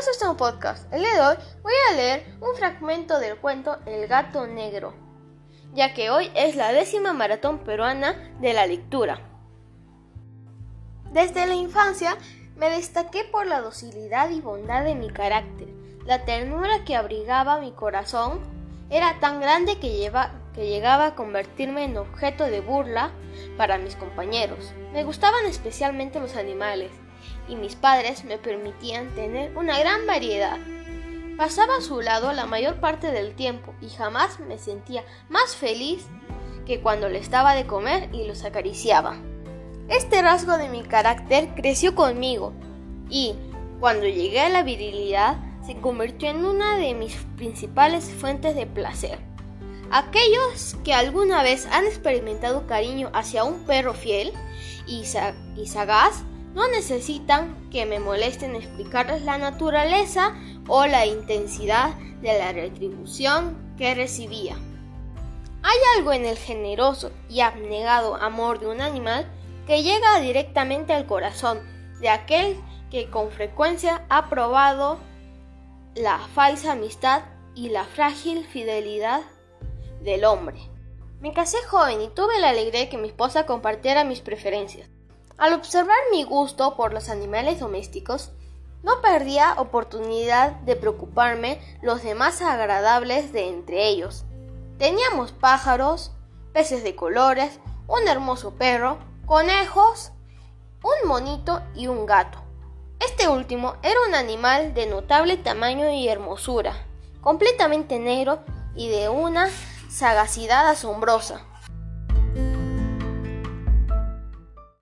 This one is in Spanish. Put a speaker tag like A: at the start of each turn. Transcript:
A: Esto es un podcast. El día de hoy voy a leer un fragmento del cuento El gato negro, ya que hoy es la décima maratón peruana de la lectura. Desde la infancia me destaqué por la docilidad y bondad de mi carácter. La ternura que abrigaba mi corazón era tan grande que, que llegaba a convertirme en objeto de burla para mis compañeros. Me gustaban especialmente los animales y mis padres me permitían tener una gran variedad. Pasaba a su lado la mayor parte del tiempo y jamás me sentía más feliz que cuando le estaba de comer y los acariciaba. Este rasgo de mi carácter creció conmigo y, cuando llegué a la virilidad, se convirtió en una de mis principales fuentes de placer. Aquellos que alguna vez han experimentado cariño hacia un perro fiel y, sagaz no necesitan que me molesten explicarles la naturaleza o la intensidad de la retribución que recibía. Hay algo en el generoso y abnegado amor de un animal que llega directamente al corazón de aquel que con frecuencia ha probado la falsa amistad y la frágil fidelidad del hombre. Me casé joven y tuve la alegría de que mi esposa compartiera mis preferencias. Al observar mi gusto por los animales domésticos, no perdía oportunidad de preocuparme los demás agradables de entre ellos. Teníamos pájaros, peces de colores, un hermoso perro, conejos, un monito y un gato. Este último era un animal de notable tamaño y hermosura, completamente negro y de una sagacidad asombrosa.